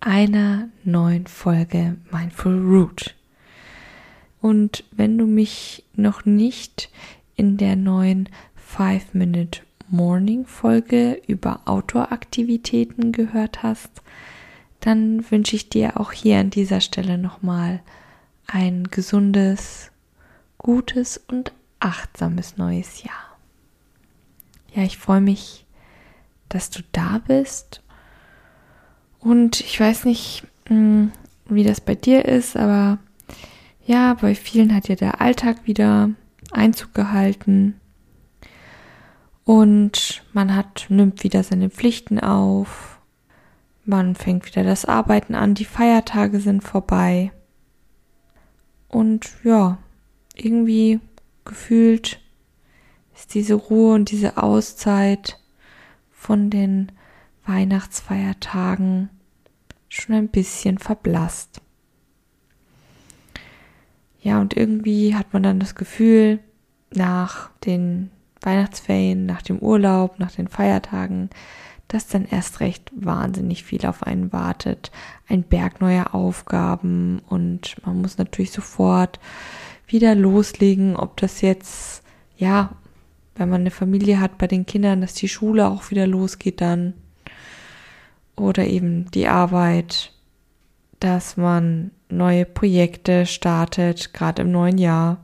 einer neuen Folge Mindful Root. Und wenn du mich noch nicht in der neuen 5-Minute Morning Folge über Outdoor-Aktivitäten gehört hast, dann wünsche ich dir auch hier an dieser Stelle nochmal ein gesundes, gutes und achtsames neues Jahr. Ja, ich freue mich, dass du da bist. Und ich weiß nicht, hm, wie das bei dir ist, aber ja, bei vielen hat ja der Alltag wieder Einzug gehalten. Und man hat, nimmt wieder seine Pflichten auf, man fängt wieder das Arbeiten an, die Feiertage sind vorbei. Und ja, irgendwie gefühlt ist diese Ruhe und diese Auszeit von den Weihnachtsfeiertagen schon ein bisschen verblasst. Ja, und irgendwie hat man dann das Gefühl, nach den Weihnachtsferien, nach dem Urlaub, nach den Feiertagen, dass dann erst recht wahnsinnig viel auf einen wartet. Ein Berg neuer Aufgaben und man muss natürlich sofort wieder loslegen, ob das jetzt, ja, wenn man eine Familie hat bei den Kindern, dass die Schule auch wieder losgeht dann oder eben die Arbeit, dass man neue Projekte startet, gerade im neuen Jahr.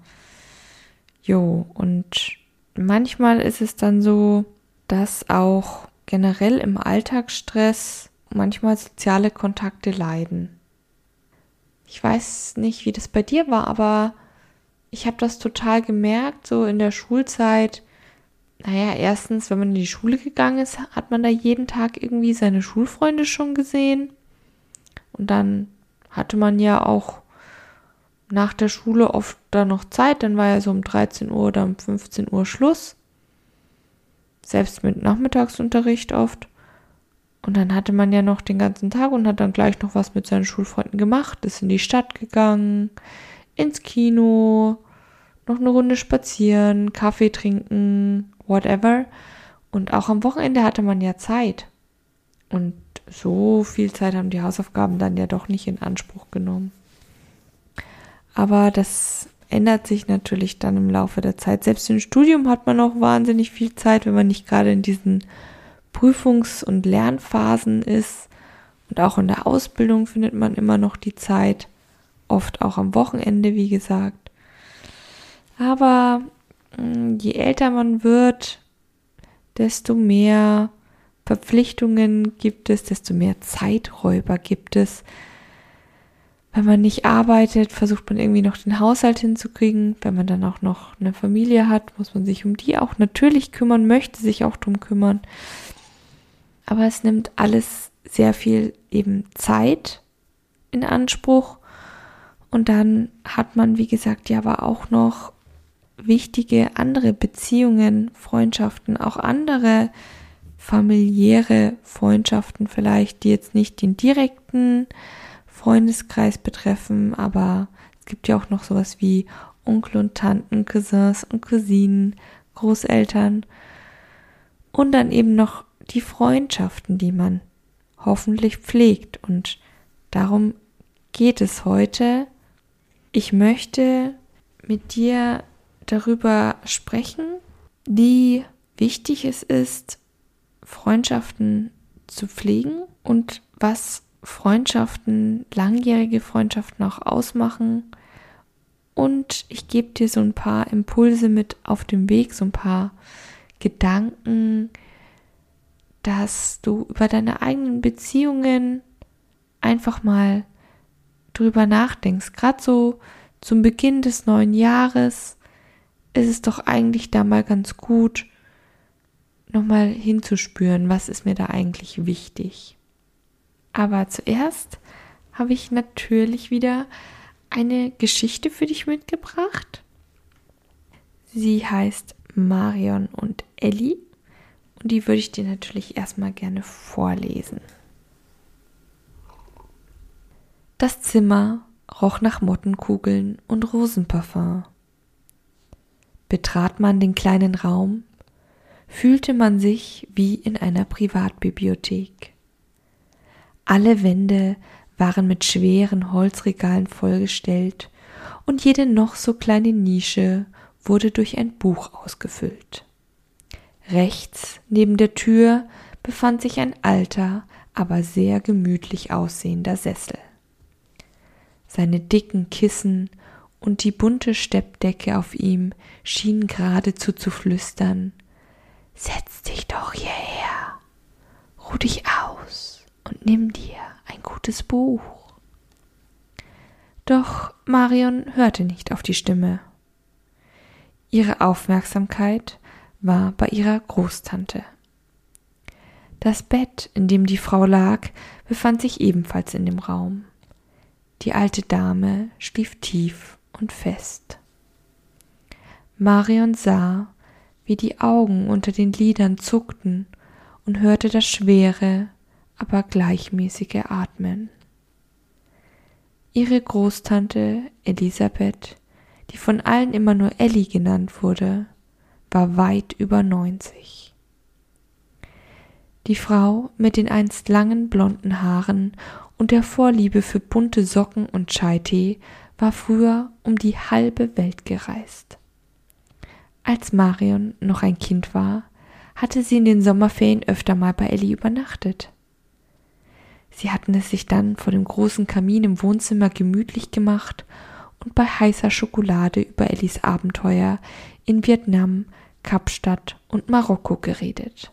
Jo, und manchmal ist es dann so, dass auch generell im Alltagsstress manchmal soziale Kontakte leiden. Ich weiß nicht, wie das bei dir war, aber ich habe das total gemerkt, so in der Schulzeit. Naja, erstens, wenn man in die Schule gegangen ist, hat man da jeden Tag irgendwie seine Schulfreunde schon gesehen. Und dann hatte man ja auch nach der Schule oft da noch Zeit, dann war ja so um 13 Uhr oder um 15 Uhr Schluss. Selbst mit Nachmittagsunterricht oft. Und dann hatte man ja noch den ganzen Tag und hat dann gleich noch was mit seinen Schulfreunden gemacht, ist in die Stadt gegangen, ins Kino, noch eine Runde spazieren, Kaffee trinken, whatever. Und auch am Wochenende hatte man ja Zeit. Und so viel Zeit haben die Hausaufgaben dann ja doch nicht in Anspruch genommen. Aber das ändert sich natürlich dann im Laufe der Zeit. Selbst im Studium hat man auch wahnsinnig viel Zeit, wenn man nicht gerade in diesen Prüfungs- und Lernphasen ist. Und auch in der Ausbildung findet man immer noch die Zeit. Oft auch am Wochenende, wie gesagt. Aber je älter man wird, desto mehr Verpflichtungen gibt es, desto mehr Zeiträuber gibt es. Wenn man nicht arbeitet, versucht man irgendwie noch den Haushalt hinzukriegen. Wenn man dann auch noch eine Familie hat, muss man sich um die auch natürlich kümmern, möchte sich auch drum kümmern. Aber es nimmt alles sehr viel eben Zeit in Anspruch. Und dann hat man, wie gesagt, ja aber auch noch wichtige andere Beziehungen, Freundschaften, auch andere familiäre Freundschaften vielleicht, die jetzt nicht den direkten Freundeskreis betreffen, aber es gibt ja auch noch sowas wie Onkel und Tanten, Cousins und Cousinen, Großeltern und dann eben noch die Freundschaften, die man hoffentlich pflegt. Und darum geht es heute. Ich möchte mit dir darüber sprechen, wie wichtig es ist, Freundschaften zu pflegen und was Freundschaften, langjährige Freundschaften auch ausmachen. Und ich gebe dir so ein paar Impulse mit auf dem Weg, so ein paar Gedanken, dass du über deine eigenen Beziehungen einfach mal drüber nachdenkst. Gerade so zum Beginn des neuen Jahres ist es doch eigentlich da mal ganz gut, nochmal hinzuspüren, was ist mir da eigentlich wichtig. Aber zuerst habe ich natürlich wieder eine Geschichte für dich mitgebracht. Sie heißt Marion und Ellie und die würde ich dir natürlich erstmal gerne vorlesen. Das Zimmer roch nach Mottenkugeln und Rosenparfum. Betrat man den kleinen Raum, fühlte man sich wie in einer Privatbibliothek. Alle Wände waren mit schweren Holzregalen vollgestellt und jede noch so kleine Nische wurde durch ein Buch ausgefüllt. Rechts neben der Tür befand sich ein alter, aber sehr gemütlich aussehender Sessel. Seine dicken Kissen und die bunte Steppdecke auf ihm schienen geradezu zu flüstern Setz dich doch hierher, ruh dich aus und nimm dir ein gutes Buch. Doch Marion hörte nicht auf die Stimme. Ihre Aufmerksamkeit war bei ihrer Großtante. Das Bett, in dem die Frau lag, befand sich ebenfalls in dem Raum. Die alte Dame schlief tief und fest. Marion sah, wie die Augen unter den Lidern zuckten und hörte das schwere, aber gleichmäßige Atmen. Ihre Großtante Elisabeth, die von allen immer nur Ellie genannt wurde, war weit über neunzig. Die Frau mit den einst langen blonden Haaren und der Vorliebe für bunte Socken und Chai-Tee war früher um die halbe Welt gereist. Als Marion noch ein Kind war, hatte sie in den Sommerferien öfter mal bei Ellie übernachtet. Sie hatten es sich dann vor dem großen Kamin im Wohnzimmer gemütlich gemacht und bei heißer Schokolade über Ellis Abenteuer in Vietnam, Kapstadt und Marokko geredet.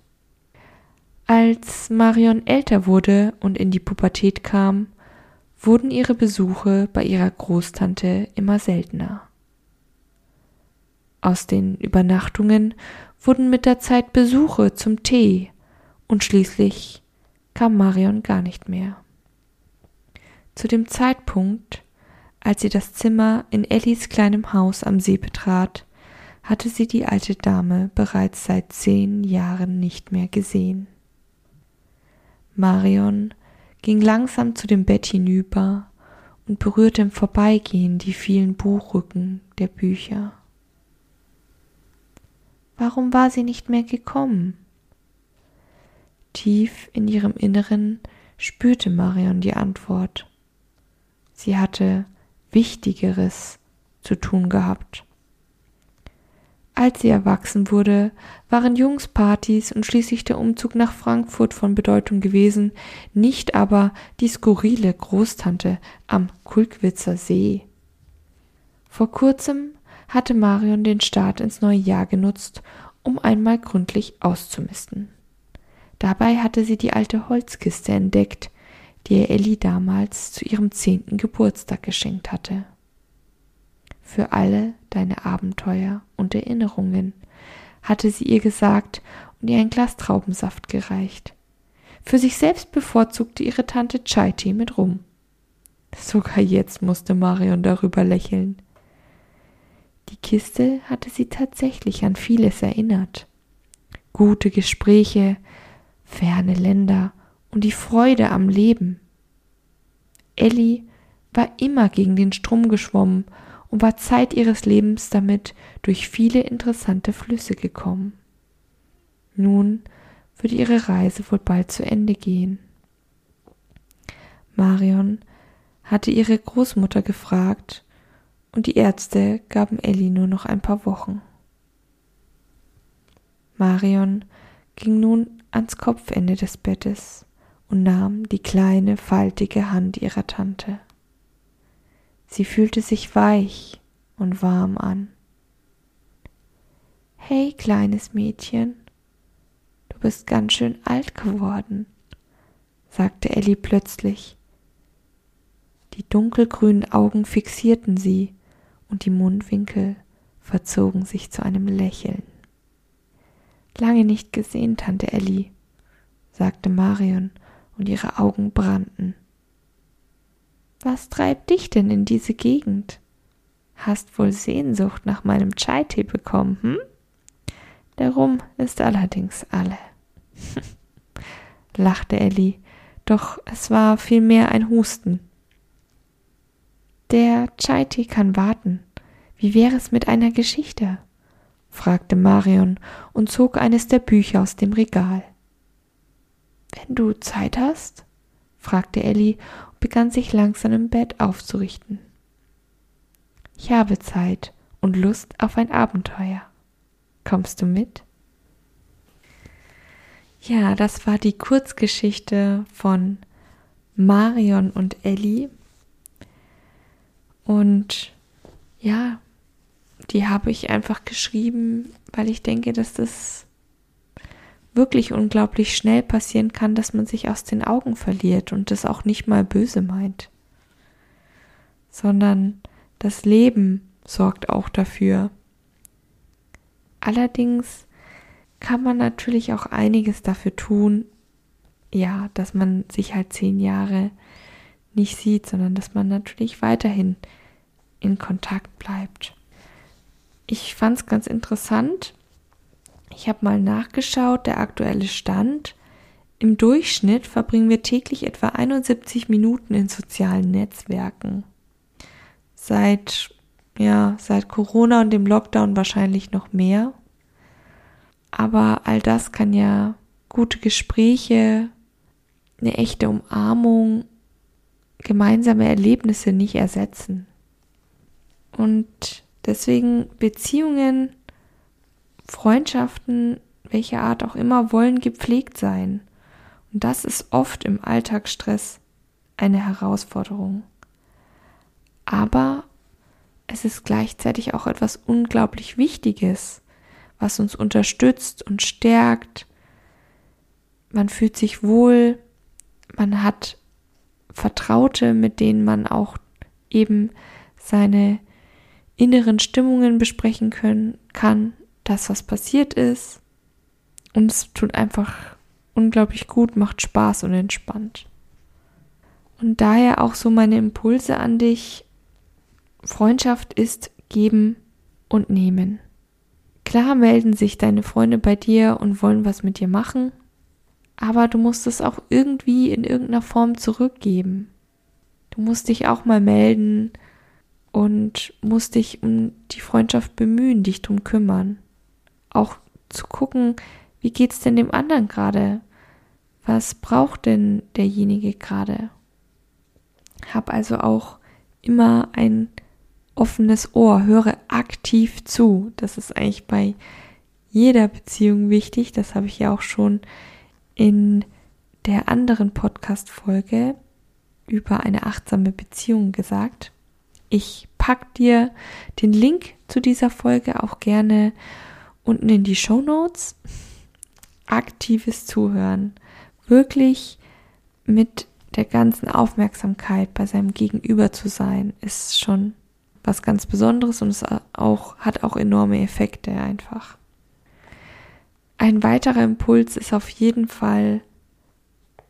Als Marion älter wurde und in die Pubertät kam, wurden ihre Besuche bei ihrer Großtante immer seltener. Aus den Übernachtungen wurden mit der Zeit Besuche zum Tee und schließlich kam Marion gar nicht mehr. Zu dem Zeitpunkt, als sie das Zimmer in Ellis kleinem Haus am See betrat, hatte sie die alte Dame bereits seit zehn Jahren nicht mehr gesehen. Marion ging langsam zu dem Bett hinüber und berührte im Vorbeigehen die vielen Buchrücken der Bücher. Warum war sie nicht mehr gekommen? Tief in ihrem Inneren spürte Marion die Antwort. Sie hatte Wichtigeres zu tun gehabt. Als sie erwachsen wurde, waren Jungspartys und schließlich der Umzug nach Frankfurt von Bedeutung gewesen, nicht aber die skurrile Großtante am Kulkwitzer See. Vor kurzem hatte Marion den Start ins neue Jahr genutzt, um einmal gründlich auszumisten. Dabei hatte sie die alte Holzkiste entdeckt, die ihr Elli damals zu ihrem zehnten Geburtstag geschenkt hatte für alle deine Abenteuer und Erinnerungen, hatte sie ihr gesagt und ihr ein Glas Traubensaft gereicht. Für sich selbst bevorzugte ihre Tante Chai-Tee mit Rum. Sogar jetzt musste Marion darüber lächeln. Die Kiste hatte sie tatsächlich an vieles erinnert. Gute Gespräche, ferne Länder und die Freude am Leben. Ellie war immer gegen den Strom geschwommen und war Zeit ihres Lebens damit durch viele interessante Flüsse gekommen. Nun würde ihre Reise wohl bald zu Ende gehen. Marion hatte ihre Großmutter gefragt, und die Ärzte gaben Ellie nur noch ein paar Wochen. Marion ging nun ans Kopfende des Bettes und nahm die kleine, faltige Hand ihrer Tante. Sie fühlte sich weich und warm an. Hey, kleines Mädchen, du bist ganz schön alt geworden, sagte Ellie plötzlich. Die dunkelgrünen Augen fixierten sie und die Mundwinkel verzogen sich zu einem Lächeln. Lange nicht gesehen, Tante Ellie, sagte Marion, und ihre Augen brannten. Was treibt dich denn in diese Gegend? Hast wohl Sehnsucht nach meinem Chai-Tee bekommen, hm? Der Rum ist allerdings alle. lachte Ellie, doch es war vielmehr ein Husten. Der Chai-Tee kann warten. Wie wäre es mit einer Geschichte? fragte Marion und zog eines der Bücher aus dem Regal. Wenn du Zeit hast? fragte Ellie begann sich langsam im Bett aufzurichten. Ich habe Zeit und Lust auf ein Abenteuer. Kommst du mit? Ja, das war die Kurzgeschichte von Marion und Ellie. Und ja, die habe ich einfach geschrieben, weil ich denke, dass das wirklich unglaublich schnell passieren kann, dass man sich aus den Augen verliert und das auch nicht mal böse meint, sondern das Leben sorgt auch dafür. Allerdings kann man natürlich auch einiges dafür tun, ja, dass man sich halt zehn Jahre nicht sieht, sondern dass man natürlich weiterhin in Kontakt bleibt. Ich fand es ganz interessant, ich habe mal nachgeschaut, der aktuelle Stand. Im Durchschnitt verbringen wir täglich etwa 71 Minuten in sozialen Netzwerken. Seit, ja, seit Corona und dem Lockdown wahrscheinlich noch mehr. Aber all das kann ja gute Gespräche, eine echte Umarmung, gemeinsame Erlebnisse nicht ersetzen. Und deswegen Beziehungen Freundschaften, welcher Art auch immer, wollen gepflegt sein. Und das ist oft im Alltagsstress eine Herausforderung. Aber es ist gleichzeitig auch etwas unglaublich Wichtiges, was uns unterstützt und stärkt. Man fühlt sich wohl, man hat Vertraute, mit denen man auch eben seine inneren Stimmungen besprechen können, kann, das, was passiert ist. Und es tut einfach unglaublich gut, macht Spaß und entspannt. Und daher auch so meine Impulse an dich. Freundschaft ist geben und nehmen. Klar melden sich deine Freunde bei dir und wollen was mit dir machen, aber du musst es auch irgendwie in irgendeiner Form zurückgeben. Du musst dich auch mal melden und musst dich um die Freundschaft bemühen, dich drum kümmern auch zu gucken, wie geht's denn dem anderen gerade? Was braucht denn derjenige gerade? Hab also auch immer ein offenes Ohr, höre aktiv zu. Das ist eigentlich bei jeder Beziehung wichtig. Das habe ich ja auch schon in der anderen Podcast-Folge über eine achtsame Beziehung gesagt. Ich pack dir den Link zu dieser Folge auch gerne unten in die Show Notes. Aktives Zuhören. Wirklich mit der ganzen Aufmerksamkeit bei seinem Gegenüber zu sein, ist schon was ganz Besonderes und es auch, hat auch enorme Effekte einfach. Ein weiterer Impuls ist auf jeden Fall,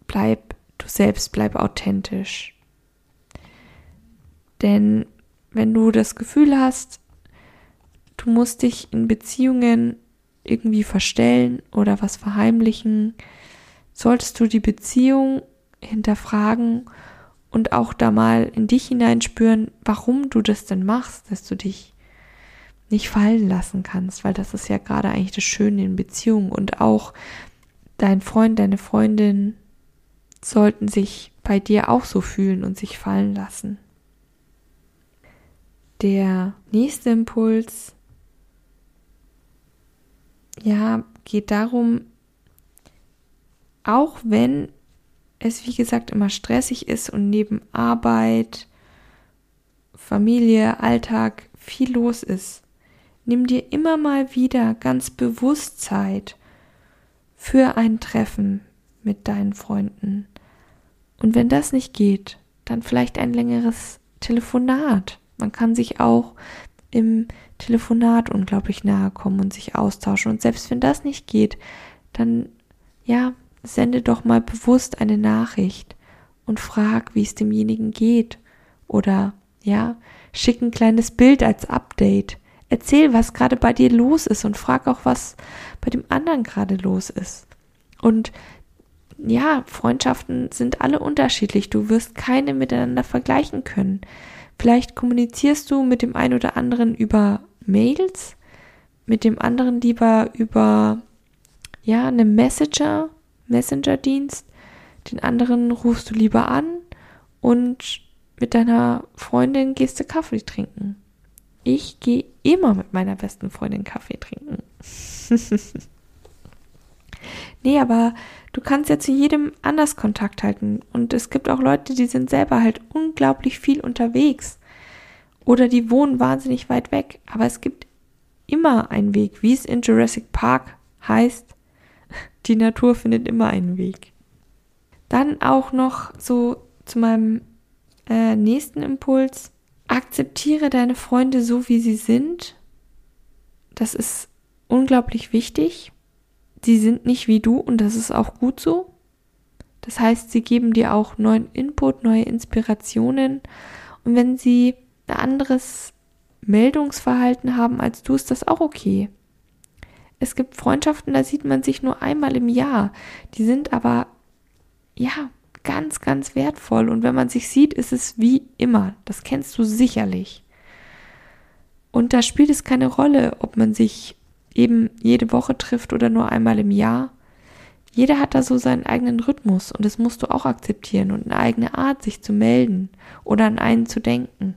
bleib du selbst, bleib authentisch. Denn wenn du das Gefühl hast, du musst dich in Beziehungen irgendwie verstellen oder was verheimlichen, solltest du die Beziehung hinterfragen und auch da mal in dich hineinspüren, warum du das denn machst, dass du dich nicht fallen lassen kannst, weil das ist ja gerade eigentlich das Schöne in Beziehungen und auch dein Freund, deine Freundin sollten sich bei dir auch so fühlen und sich fallen lassen. Der nächste Impuls ja, geht darum, auch wenn es, wie gesagt, immer stressig ist und neben Arbeit, Familie, Alltag viel los ist, nimm dir immer mal wieder ganz bewusst Zeit für ein Treffen mit deinen Freunden. Und wenn das nicht geht, dann vielleicht ein längeres Telefonat. Man kann sich auch im Telefonat unglaublich nahe kommen und sich austauschen. Und selbst wenn das nicht geht, dann ja, sende doch mal bewusst eine Nachricht und frag, wie es demjenigen geht oder ja, schick ein kleines Bild als Update. Erzähl, was gerade bei dir los ist und frag auch, was bei dem anderen gerade los ist. Und ja, Freundschaften sind alle unterschiedlich. Du wirst keine miteinander vergleichen können. Vielleicht kommunizierst du mit dem einen oder anderen über Mails, mit dem anderen lieber über ja, eine Messenger, Messenger-Dienst. Den anderen rufst du lieber an und mit deiner Freundin gehst du Kaffee trinken. Ich gehe immer mit meiner besten Freundin Kaffee trinken. nee, aber du kannst ja zu jedem anders Kontakt halten. Und es gibt auch Leute, die sind selber halt unglaublich viel unterwegs. Oder die wohnen wahnsinnig weit weg. Aber es gibt immer einen Weg, wie es in Jurassic Park heißt. Die Natur findet immer einen Weg. Dann auch noch so zu meinem äh, nächsten Impuls. Akzeptiere deine Freunde so, wie sie sind. Das ist unglaublich wichtig. Sie sind nicht wie du und das ist auch gut so. Das heißt, sie geben dir auch neuen Input, neue Inspirationen. Und wenn sie ein anderes Meldungsverhalten haben als du, ist das auch okay. Es gibt Freundschaften, da sieht man sich nur einmal im Jahr. Die sind aber, ja, ganz, ganz wertvoll. Und wenn man sich sieht, ist es wie immer. Das kennst du sicherlich. Und da spielt es keine Rolle, ob man sich eben jede Woche trifft oder nur einmal im Jahr. Jeder hat da so seinen eigenen Rhythmus und das musst du auch akzeptieren und eine eigene Art, sich zu melden oder an einen zu denken.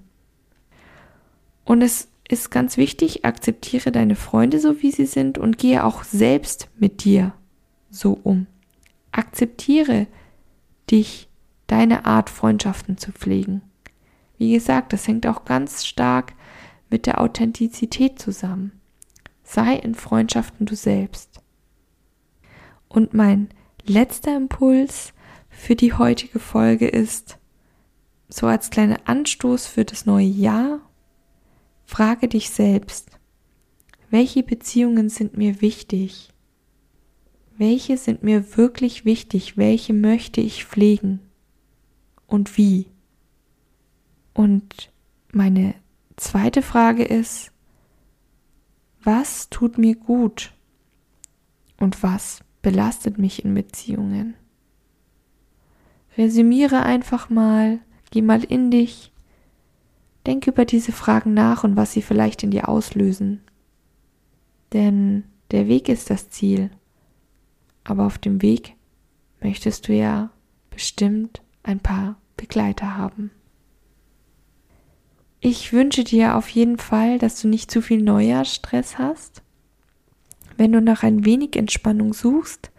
Und es ist ganz wichtig, akzeptiere deine Freunde so, wie sie sind und gehe auch selbst mit dir so um. Akzeptiere dich, deine Art Freundschaften zu pflegen. Wie gesagt, das hängt auch ganz stark mit der Authentizität zusammen. Sei in Freundschaften du selbst. Und mein letzter Impuls für die heutige Folge ist, so als kleiner Anstoß für das neue Jahr, frage dich selbst, welche Beziehungen sind mir wichtig? welche sind mir wirklich wichtig, welche möchte ich pflegen und wie. Und meine zweite Frage ist, was tut mir gut und was belastet mich in Beziehungen? Resümiere einfach mal, geh mal in dich, denk über diese Fragen nach und was sie vielleicht in dir auslösen. Denn der Weg ist das Ziel aber auf dem Weg möchtest du ja bestimmt ein paar Begleiter haben. Ich wünsche dir auf jeden Fall, dass du nicht zu viel Neujahrsstress hast. Wenn du nach ein wenig Entspannung suchst,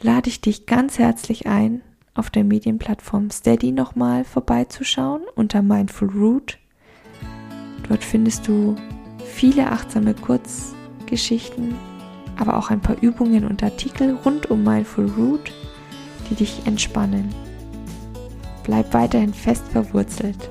lade ich dich ganz herzlich ein, auf der Medienplattform Steady nochmal vorbeizuschauen unter Mindful Root. Dort findest du viele achtsame Kurzgeschichten aber auch ein paar Übungen und Artikel rund um Mindful Root, die dich entspannen. Bleib weiterhin fest verwurzelt.